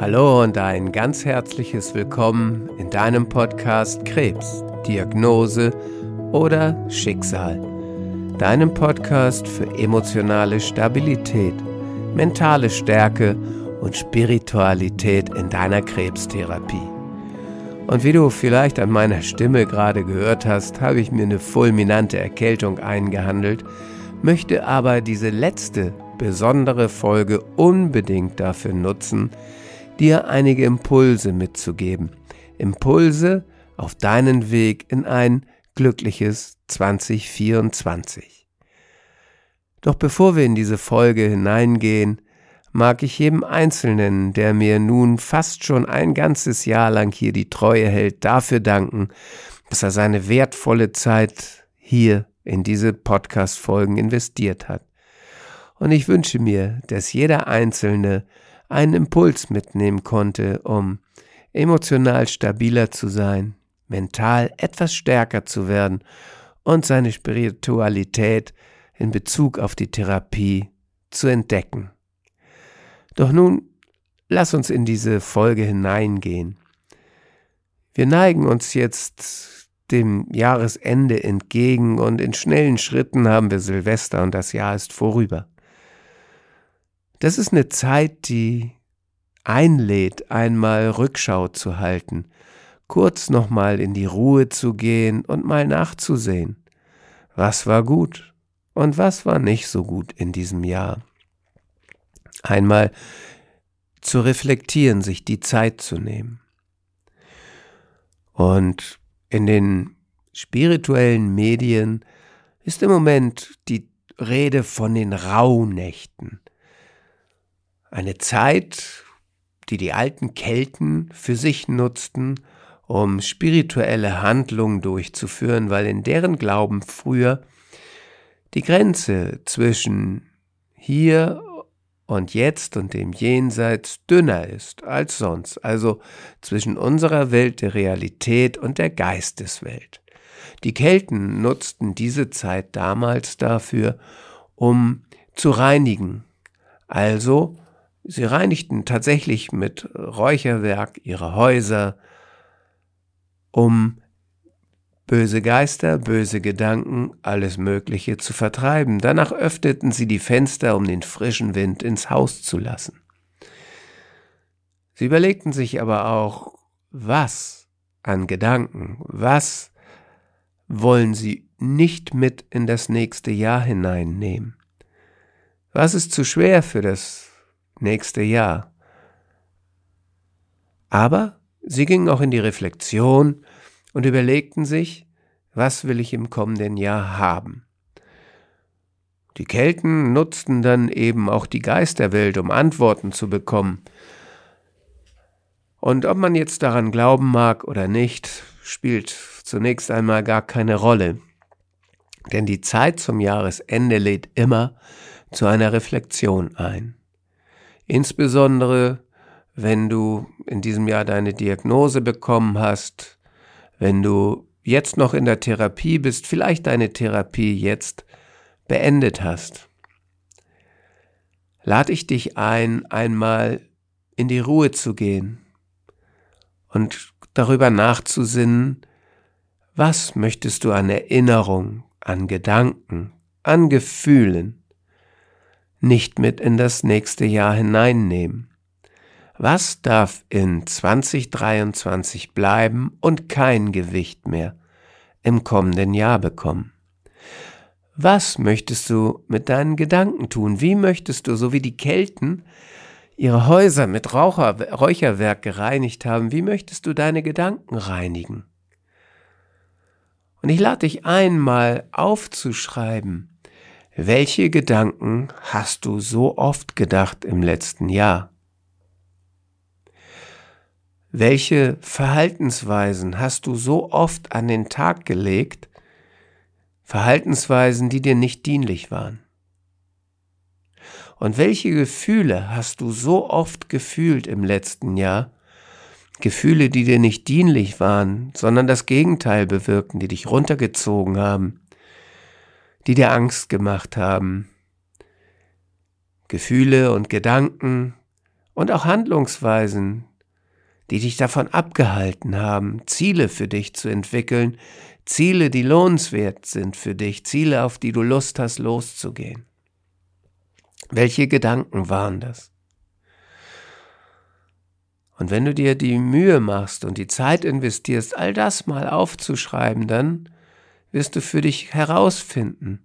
Hallo und ein ganz herzliches Willkommen in deinem Podcast Krebs, Diagnose oder Schicksal. Deinem Podcast für emotionale Stabilität, mentale Stärke und Spiritualität in deiner Krebstherapie. Und wie du vielleicht an meiner Stimme gerade gehört hast, habe ich mir eine fulminante Erkältung eingehandelt, möchte aber diese letzte besondere Folge unbedingt dafür nutzen, dir einige Impulse mitzugeben. Impulse auf deinen Weg in ein glückliches 2024. Doch bevor wir in diese Folge hineingehen, mag ich jedem Einzelnen, der mir nun fast schon ein ganzes Jahr lang hier die Treue hält, dafür danken, dass er seine wertvolle Zeit hier in diese Podcast-Folgen investiert hat. Und ich wünsche mir, dass jeder Einzelne einen Impuls mitnehmen konnte, um emotional stabiler zu sein, mental etwas stärker zu werden und seine Spiritualität in Bezug auf die Therapie zu entdecken. Doch nun lass uns in diese Folge hineingehen. Wir neigen uns jetzt dem Jahresende entgegen und in schnellen Schritten haben wir Silvester und das Jahr ist vorüber. Das ist eine Zeit, die einlädt, einmal Rückschau zu halten, kurz nochmal in die Ruhe zu gehen und mal nachzusehen. Was war gut und was war nicht so gut in diesem Jahr? Einmal zu reflektieren, sich die Zeit zu nehmen. Und in den spirituellen Medien ist im Moment die Rede von den Rauhnächten. Eine Zeit, die die alten Kelten für sich nutzten, um spirituelle Handlungen durchzuführen, weil in deren Glauben früher die Grenze zwischen hier und jetzt und dem Jenseits dünner ist als sonst, also zwischen unserer Welt der Realität und der Geisteswelt. Die Kelten nutzten diese Zeit damals dafür, um zu reinigen, also Sie reinigten tatsächlich mit Räucherwerk ihre Häuser, um böse Geister, böse Gedanken, alles Mögliche zu vertreiben. Danach öffneten sie die Fenster, um den frischen Wind ins Haus zu lassen. Sie überlegten sich aber auch, was an Gedanken, was wollen sie nicht mit in das nächste Jahr hineinnehmen? Was ist zu schwer für das nächste Jahr. Aber sie gingen auch in die Reflexion und überlegten sich, was will ich im kommenden Jahr haben. Die Kelten nutzten dann eben auch die Geisterwelt, um Antworten zu bekommen. Und ob man jetzt daran glauben mag oder nicht, spielt zunächst einmal gar keine Rolle. Denn die Zeit zum Jahresende lädt immer zu einer Reflexion ein. Insbesondere, wenn du in diesem Jahr deine Diagnose bekommen hast, wenn du jetzt noch in der Therapie bist, vielleicht deine Therapie jetzt beendet hast. Lade ich dich ein, einmal in die Ruhe zu gehen und darüber nachzusinnen, was möchtest du an Erinnerung, an Gedanken, an Gefühlen nicht mit in das nächste Jahr hineinnehmen? Was darf in 2023 bleiben und kein Gewicht mehr im kommenden Jahr bekommen? Was möchtest du mit deinen Gedanken tun? Wie möchtest du, so wie die Kelten, ihre Häuser mit Raucher, Räucherwerk gereinigt haben, wie möchtest du deine Gedanken reinigen? Und ich lade dich einmal aufzuschreiben, welche Gedanken hast du so oft gedacht im letzten Jahr? Welche Verhaltensweisen hast du so oft an den Tag gelegt? Verhaltensweisen, die dir nicht dienlich waren. Und welche Gefühle hast du so oft gefühlt im letzten Jahr? Gefühle, die dir nicht dienlich waren, sondern das Gegenteil bewirkten, die dich runtergezogen haben, die dir Angst gemacht haben. Gefühle und Gedanken und auch Handlungsweisen, die dich davon abgehalten haben, Ziele für dich zu entwickeln, Ziele, die lohnenswert sind für dich, Ziele, auf die du Lust hast, loszugehen. Welche Gedanken waren das? Und wenn du dir die Mühe machst und die Zeit investierst, all das mal aufzuschreiben, dann wirst du für dich herausfinden,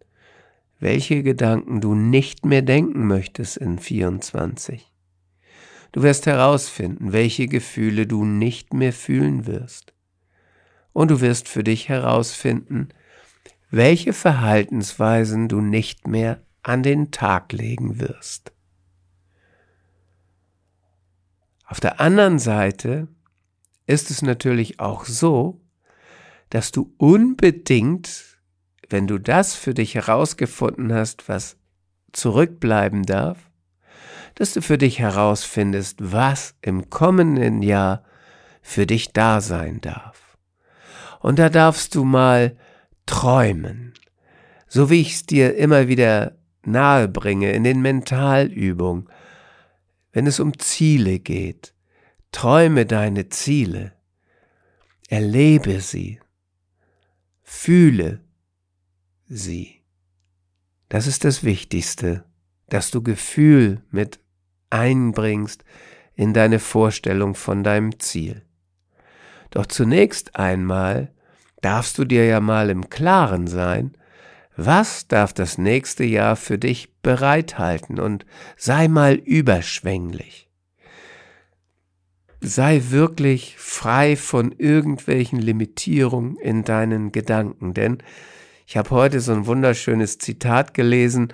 welche Gedanken du nicht mehr denken möchtest in 24. Du wirst herausfinden, welche Gefühle du nicht mehr fühlen wirst. Und du wirst für dich herausfinden, welche Verhaltensweisen du nicht mehr an den Tag legen wirst. Auf der anderen Seite ist es natürlich auch so, dass du unbedingt, wenn du das für dich herausgefunden hast, was zurückbleiben darf, dass du für dich herausfindest, was im kommenden Jahr für dich da sein darf. Und da darfst du mal träumen, so wie ich es dir immer wieder nahe bringe in den Mentalübungen, wenn es um Ziele geht. Träume deine Ziele, erlebe sie, fühle sie. Das ist das Wichtigste, dass du Gefühl mit einbringst in deine Vorstellung von deinem Ziel. Doch zunächst einmal darfst du dir ja mal im Klaren sein, was darf das nächste Jahr für dich bereithalten und sei mal überschwänglich. Sei wirklich frei von irgendwelchen Limitierungen in deinen Gedanken, denn ich habe heute so ein wunderschönes Zitat gelesen,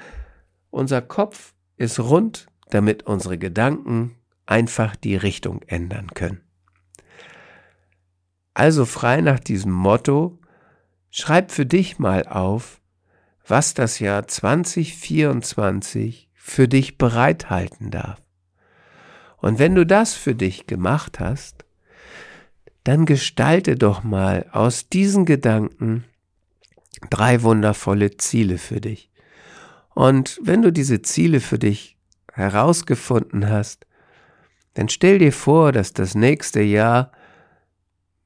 unser Kopf ist rund, damit unsere Gedanken einfach die Richtung ändern können. Also frei nach diesem Motto, schreib für dich mal auf, was das Jahr 2024 für dich bereithalten darf. Und wenn du das für dich gemacht hast, dann gestalte doch mal aus diesen Gedanken drei wundervolle Ziele für dich. Und wenn du diese Ziele für dich herausgefunden hast, dann stell dir vor, dass das nächste Jahr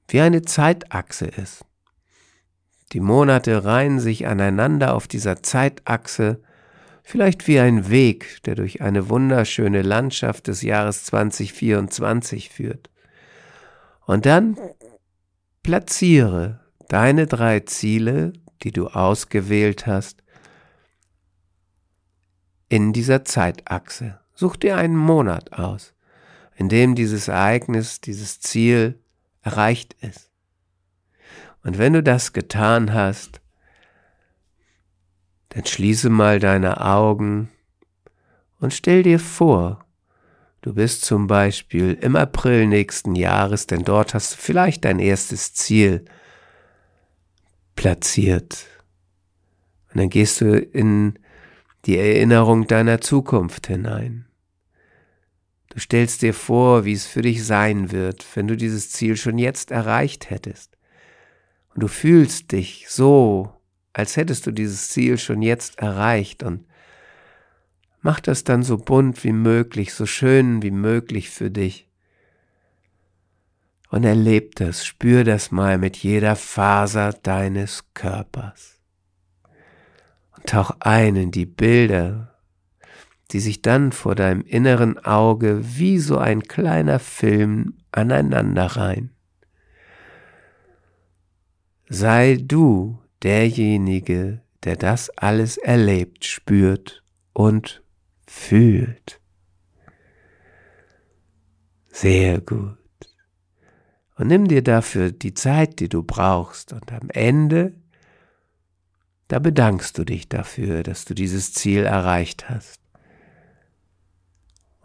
wie eine Zeitachse ist. Die Monate reihen sich aneinander auf dieser Zeitachse, vielleicht wie ein Weg, der durch eine wunderschöne Landschaft des Jahres 2024 führt. Und dann platziere deine drei Ziele, die du ausgewählt hast, in dieser Zeitachse. Such dir einen Monat aus, in dem dieses Ereignis, dieses Ziel erreicht ist. Und wenn du das getan hast, dann schließe mal deine Augen und stell dir vor, du bist zum Beispiel im April nächsten Jahres, denn dort hast du vielleicht dein erstes Ziel platziert. Und dann gehst du in die Erinnerung deiner Zukunft hinein. Du stellst dir vor, wie es für dich sein wird, wenn du dieses Ziel schon jetzt erreicht hättest. Und du fühlst dich so, als hättest du dieses Ziel schon jetzt erreicht und mach das dann so bunt wie möglich, so schön wie möglich für dich. Und erleb das, spür das mal mit jeder Faser deines Körpers. Und tauch ein in die Bilder, die sich dann vor deinem inneren Auge wie so ein kleiner Film aneinander reihen sei du derjenige, der das alles erlebt, spürt und fühlt. Sehr gut. Und nimm dir dafür die Zeit, die du brauchst. Und am Ende, da bedankst du dich dafür, dass du dieses Ziel erreicht hast.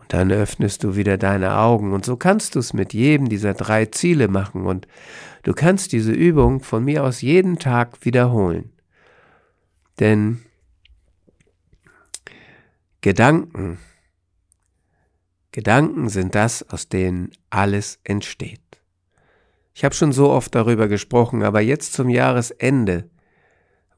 Dann öffnest du wieder deine Augen. Und so kannst du es mit jedem dieser drei Ziele machen. Und Du kannst diese Übung von mir aus jeden Tag wiederholen. Denn Gedanken, Gedanken sind das, aus denen alles entsteht. Ich habe schon so oft darüber gesprochen, aber jetzt zum Jahresende,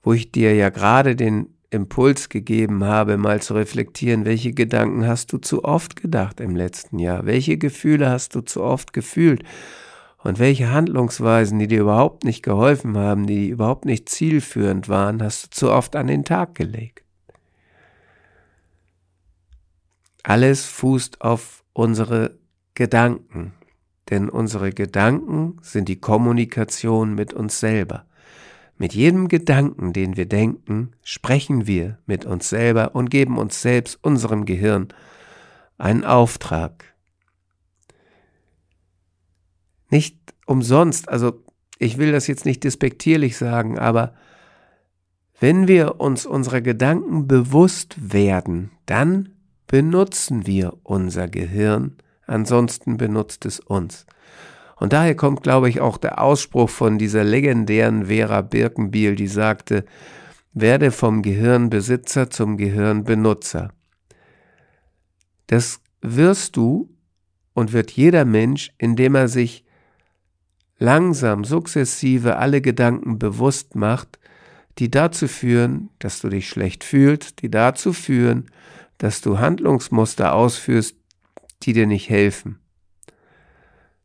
wo ich dir ja gerade den Impuls gegeben habe, mal zu reflektieren, welche Gedanken hast du zu oft gedacht im letzten Jahr? Welche Gefühle hast du zu oft gefühlt? Und welche Handlungsweisen, die dir überhaupt nicht geholfen haben, die überhaupt nicht zielführend waren, hast du zu oft an den Tag gelegt? Alles fußt auf unsere Gedanken, denn unsere Gedanken sind die Kommunikation mit uns selber. Mit jedem Gedanken, den wir denken, sprechen wir mit uns selber und geben uns selbst, unserem Gehirn, einen Auftrag. Nicht umsonst, also ich will das jetzt nicht despektierlich sagen, aber wenn wir uns unserer Gedanken bewusst werden, dann benutzen wir unser Gehirn, ansonsten benutzt es uns. Und daher kommt, glaube ich, auch der Ausspruch von dieser legendären Vera Birkenbiel, die sagte, werde vom Gehirnbesitzer zum Gehirnbenutzer. Das wirst du und wird jeder Mensch, indem er sich langsam, sukzessive alle Gedanken bewusst macht, die dazu führen, dass du dich schlecht fühlst, die dazu führen, dass du Handlungsmuster ausführst, die dir nicht helfen.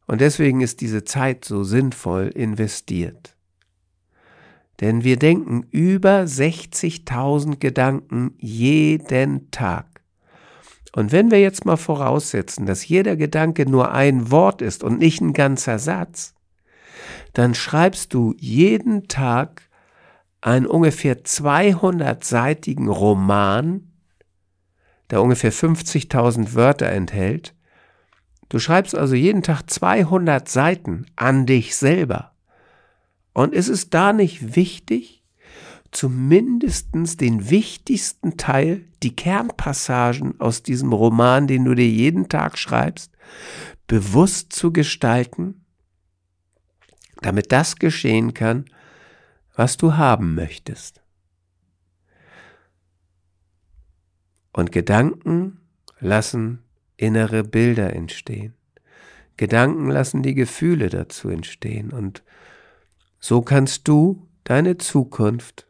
Und deswegen ist diese Zeit so sinnvoll investiert. Denn wir denken über 60.000 Gedanken jeden Tag. Und wenn wir jetzt mal voraussetzen, dass jeder Gedanke nur ein Wort ist und nicht ein ganzer Satz, dann schreibst du jeden Tag einen ungefähr 200-seitigen Roman, der ungefähr 50.000 Wörter enthält, Du schreibst also jeden Tag 200 Seiten an dich selber. Und ist es da nicht wichtig, zumindest den wichtigsten Teil, die Kernpassagen aus diesem Roman, den du dir jeden Tag schreibst, bewusst zu gestalten, damit das geschehen kann, was du haben möchtest. Und Gedanken lassen innere Bilder entstehen. Gedanken lassen die Gefühle dazu entstehen und so kannst du deine Zukunft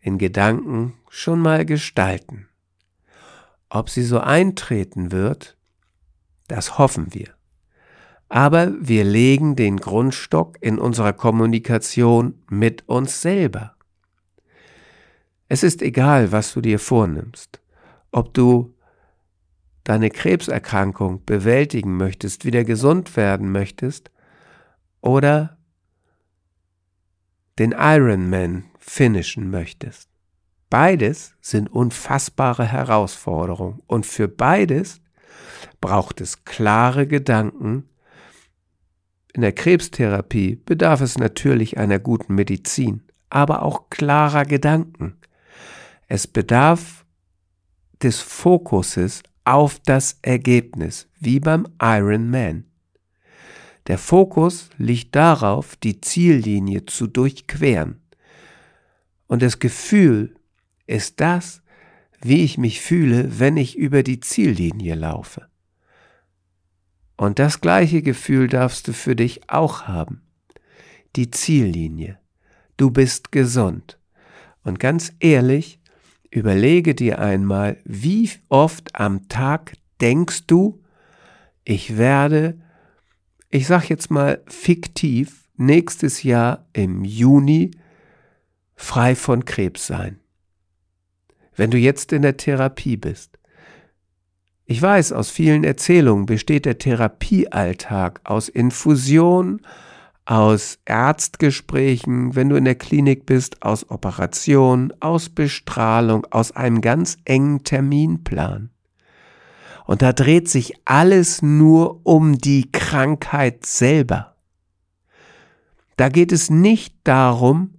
in Gedanken schon mal gestalten. Ob sie so eintreten wird, das hoffen wir. Aber wir legen den Grundstock in unserer Kommunikation mit uns selber. Es ist egal, was du dir vornimmst, ob du deine Krebserkrankung bewältigen möchtest, wieder gesund werden möchtest oder den Ironman finishen möchtest. Beides sind unfassbare Herausforderungen und für beides braucht es klare Gedanken. In der Krebstherapie bedarf es natürlich einer guten Medizin, aber auch klarer Gedanken. Es bedarf des Fokuses auf das Ergebnis, wie beim Iron Man. Der Fokus liegt darauf, die Ziellinie zu durchqueren. Und das Gefühl ist das, wie ich mich fühle, wenn ich über die Ziellinie laufe. Und das gleiche Gefühl darfst du für dich auch haben. Die Ziellinie. Du bist gesund. Und ganz ehrlich, Überlege dir einmal, wie oft am Tag denkst du, ich werde, ich sag jetzt mal fiktiv, nächstes Jahr im Juni frei von Krebs sein. Wenn du jetzt in der Therapie bist. Ich weiß, aus vielen Erzählungen besteht der Therapiealltag aus Infusion, aus Ärztgesprächen, wenn du in der Klinik bist, aus Operationen, aus Bestrahlung, aus einem ganz engen Terminplan. Und da dreht sich alles nur um die Krankheit selber. Da geht es nicht darum,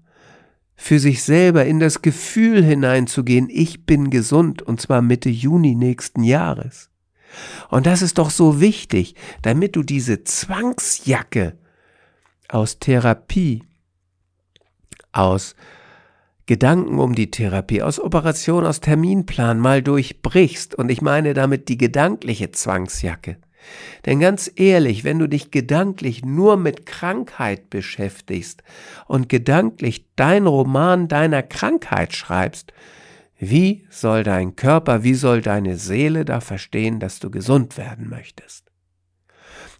für sich selber in das Gefühl hineinzugehen, ich bin gesund, und zwar Mitte Juni nächsten Jahres. Und das ist doch so wichtig, damit du diese Zwangsjacke aus Therapie, aus Gedanken um die Therapie, aus Operation, aus Terminplan mal durchbrichst, und ich meine damit die gedankliche Zwangsjacke. Denn ganz ehrlich, wenn du dich gedanklich nur mit Krankheit beschäftigst und gedanklich dein Roman deiner Krankheit schreibst, Wie soll dein Körper, wie soll deine Seele da verstehen, dass du gesund werden möchtest?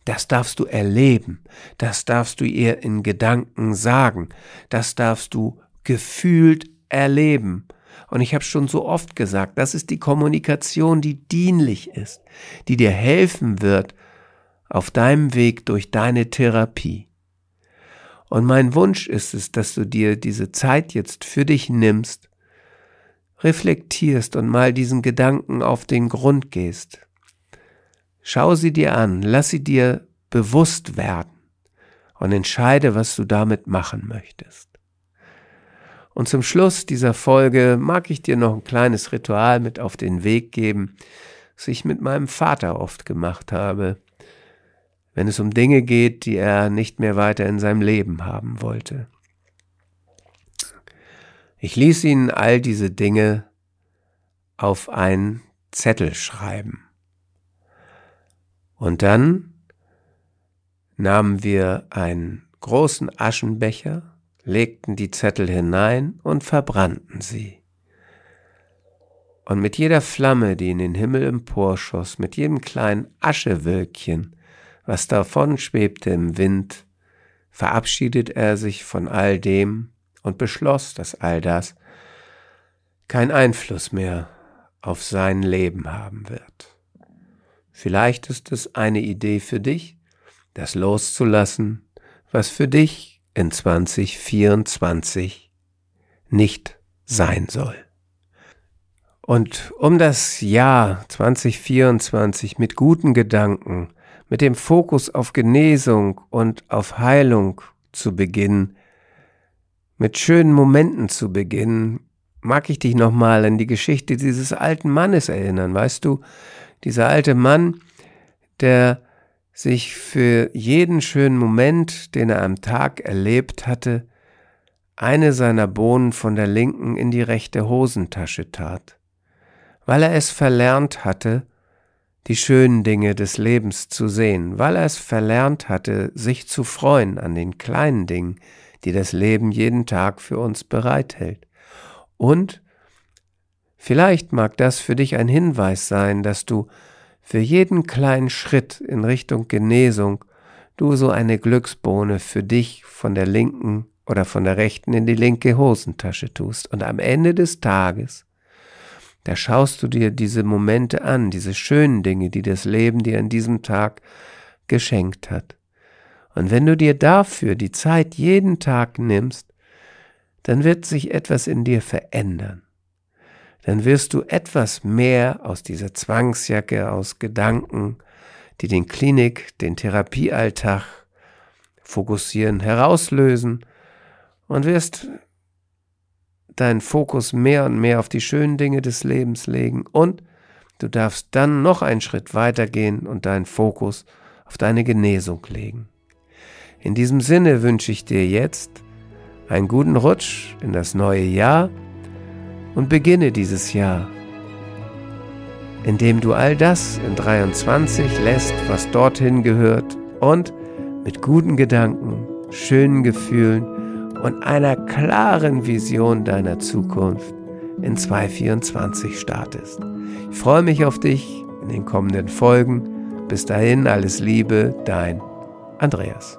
Das darfst du erleben, das darfst du ihr in Gedanken sagen, das darfst du gefühlt erleben. Und ich habe schon so oft gesagt, das ist die Kommunikation, die dienlich ist, die dir helfen wird auf deinem Weg durch deine Therapie. Und mein Wunsch ist es, dass du dir diese Zeit jetzt für dich nimmst, reflektierst und mal diesen Gedanken auf den Grund gehst. Schau sie dir an, lass sie dir bewusst werden und entscheide, was du damit machen möchtest. Und zum Schluss dieser Folge mag ich dir noch ein kleines Ritual mit auf den Weg geben, das ich mit meinem Vater oft gemacht habe, wenn es um Dinge geht, die er nicht mehr weiter in seinem Leben haben wollte. Ich ließ ihn all diese Dinge auf einen Zettel schreiben. Und dann nahmen wir einen großen Aschenbecher, legten die Zettel hinein und verbrannten sie. Und mit jeder Flamme, die in den Himmel emporschoss, mit jedem kleinen Aschewölkchen, was davon schwebte im Wind, verabschiedet er sich von all dem und beschloss, dass all das keinen Einfluss mehr auf sein Leben haben wird. Vielleicht ist es eine Idee für dich, das loszulassen, was für dich in 2024 nicht sein soll. Und um das Jahr 2024 mit guten Gedanken, mit dem Fokus auf Genesung und auf Heilung zu beginnen, mit schönen Momenten zu beginnen, mag ich dich nochmal an die Geschichte dieses alten Mannes erinnern. Weißt du, dieser alte Mann, der sich für jeden schönen Moment, den er am Tag erlebt hatte, eine seiner Bohnen von der linken in die rechte Hosentasche tat, weil er es verlernt hatte, die schönen Dinge des Lebens zu sehen, weil er es verlernt hatte, sich zu freuen an den kleinen Dingen, die das Leben jeden Tag für uns bereithält. Und vielleicht mag das für dich ein Hinweis sein, dass du für jeden kleinen Schritt in Richtung Genesung du so eine Glücksbohne für dich von der linken oder von der rechten in die linke Hosentasche tust. Und am Ende des Tages, da schaust du dir diese Momente an, diese schönen Dinge, die das Leben dir an diesem Tag geschenkt hat. Und wenn du dir dafür die Zeit jeden Tag nimmst, dann wird sich etwas in dir verändern. Dann wirst du etwas mehr aus dieser Zwangsjacke, aus Gedanken, die den Klinik, den Therapiealltag fokussieren, herauslösen und wirst deinen Fokus mehr und mehr auf die schönen Dinge des Lebens legen und du darfst dann noch einen Schritt weiter gehen und deinen Fokus auf deine Genesung legen. In diesem Sinne wünsche ich dir jetzt einen guten Rutsch in das neue Jahr und beginne dieses Jahr, indem du all das in 23 lässt, was dorthin gehört und mit guten Gedanken, schönen Gefühlen und einer klaren Vision deiner Zukunft in 2024 startest. Ich freue mich auf dich in den kommenden Folgen. Bis dahin alles Liebe, dein Andreas.